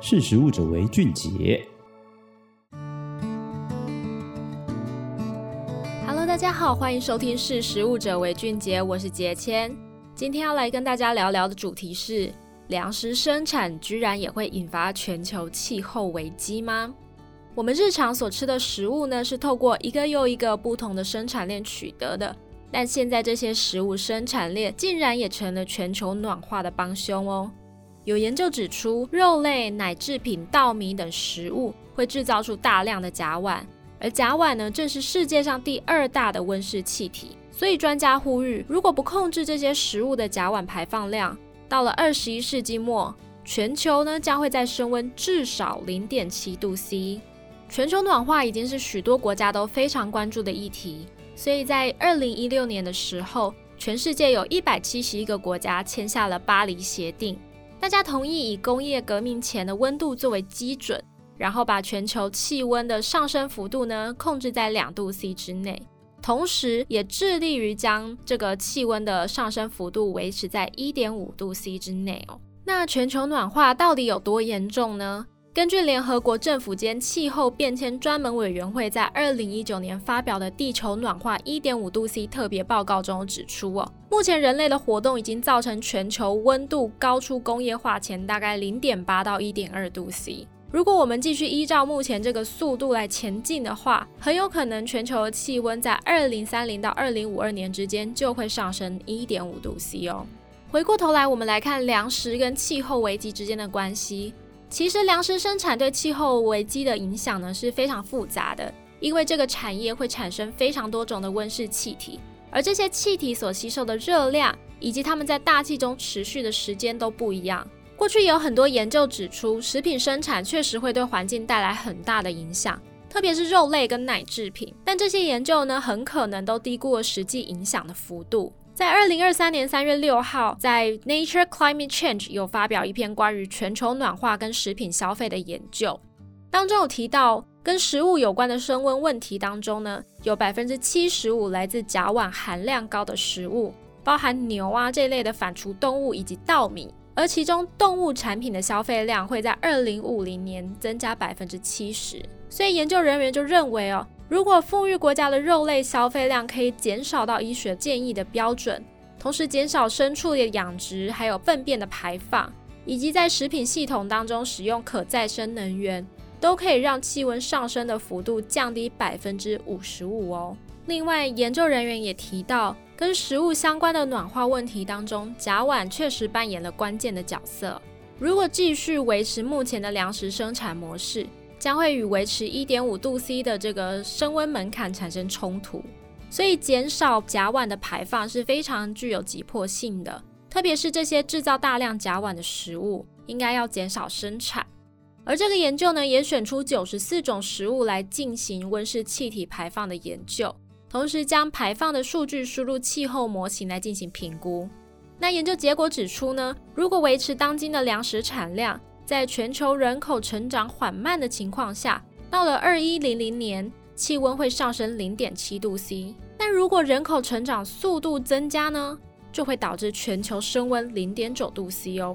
识食物者为俊杰。Hello，大家好，欢迎收听《识食物者为俊杰》，我是杰谦。今天要来跟大家聊聊的主题是：粮食生产居然也会引发全球气候危机吗？我们日常所吃的食物呢，是透过一个又一个不同的生产链取得的。但现在这些食物生产链竟然也成了全球暖化的帮凶哦！有研究指出，肉类、奶制品、稻米等食物会制造出大量的甲烷，而甲烷呢，正是世界上第二大的温室气体。所以专家呼吁，如果不控制这些食物的甲烷排放量，到了二十一世纪末，全球呢将会再升温至少零点七度 C。全球暖化已经是许多国家都非常关注的议题。所以在二零一六年的时候，全世界有一百七十一个国家签下了巴黎协定，大家同意以工业革命前的温度作为基准，然后把全球气温的上升幅度呢控制在两度 C 之内，同时也致力于将这个气温的上升幅度维持在一点五度 C 之内哦。那全球暖化到底有多严重呢？根据联合国政府间气候变迁专门委员会在二零一九年发表的《地球暖化一点五度 C 特别报告》中指出，哦，目前人类的活动已经造成全球温度高出工业化前大概零点八到一点二度 C。如果我们继续依照目前这个速度来前进的话，很有可能全球的气温在二零三零到二零五二年之间就会上升一点五度 C 哦。回过头来，我们来看粮食跟气候危机之间的关系。其实粮食生产对气候危机的影响呢是非常复杂的，因为这个产业会产生非常多种的温室气体，而这些气体所吸收的热量以及它们在大气中持续的时间都不一样。过去有很多研究指出，食品生产确实会对环境带来很大的影响，特别是肉类跟奶制品，但这些研究呢很可能都低估了实际影响的幅度。在二零二三年三月六号，在 Nature Climate Change 有发表一篇关于全球暖化跟食品消费的研究，当中有提到跟食物有关的升温问题当中呢，有百分之七十五来自甲烷含量高的食物，包含牛啊这类的反刍动物以及稻米，而其中动物产品的消费量会在二零五零年增加百分之七十，所以研究人员就认为哦。如果富裕国家的肉类消费量可以减少到医学建议的标准，同时减少牲畜的养殖，还有粪便的排放，以及在食品系统当中使用可再生能源，都可以让气温上升的幅度降低百分之五十五哦。另外，研究人员也提到，跟食物相关的暖化问题当中，甲烷确实扮演了关键的角色。如果继续维持目前的粮食生产模式，将会与维持一点五度 C 的这个升温门槛产生冲突，所以减少甲烷的排放是非常具有急迫性的。特别是这些制造大量甲烷的食物，应该要减少生产。而这个研究呢，也选出九十四种食物来进行温室气体排放的研究，同时将排放的数据输入气候模型来进行评估。那研究结果指出呢，如果维持当今的粮食产量，在全球人口成长缓慢的情况下，到了二一零零年，气温会上升零点七度 C。但如果人口成长速度增加呢，就会导致全球升温零点九度 C 哦。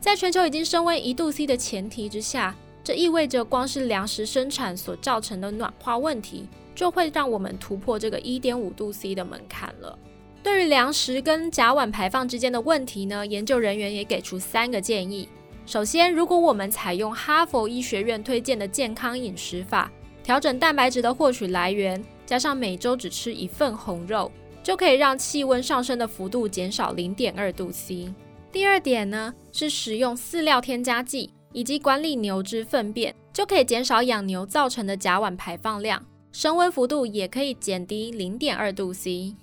在全球已经升温一度 C 的前提之下，这意味着光是粮食生产所造成的暖化问题，就会让我们突破这个一点五度 C 的门槛了。对于粮食跟甲烷排放之间的问题呢，研究人员也给出三个建议。首先，如果我们采用哈佛医学院推荐的健康饮食法，调整蛋白质的获取来源，加上每周只吃一份红肉，就可以让气温上升的幅度减少零点二度 C。第二点呢，是使用饲料添加剂以及管理牛只粪便，就可以减少养牛造成的甲烷排放量，升温幅度也可以减低零点二度 C。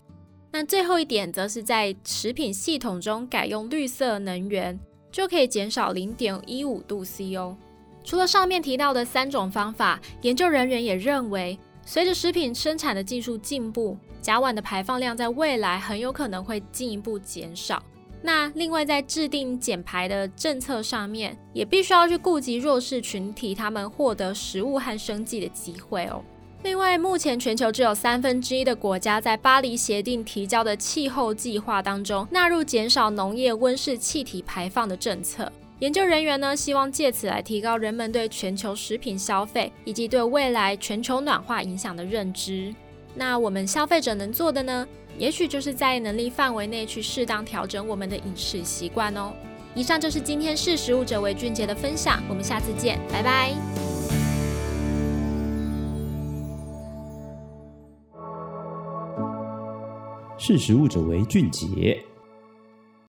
那最后一点，则是在食品系统中改用绿色能源。就可以减少零点一五度 C 哦。除了上面提到的三种方法，研究人员也认为，随着食品生产的技术进步，甲烷的排放量在未来很有可能会进一步减少。那另外，在制定减排的政策上面，也必须要去顾及弱势群体他们获得食物和生计的机会哦。另外，目前全球只有三分之一的国家在巴黎协定提交的气候计划当中纳入减少农业温室气体排放的政策，研究人员呢，希望借此来提高人们对全球食品消费以及对未来全球暖化影响的认知。那我们消费者能做的呢，也许就是在能力范围内去适当调整我们的饮食习惯哦。以上就是今天识食物者为俊杰的分享，我们下次见，拜拜。识时务者为俊杰。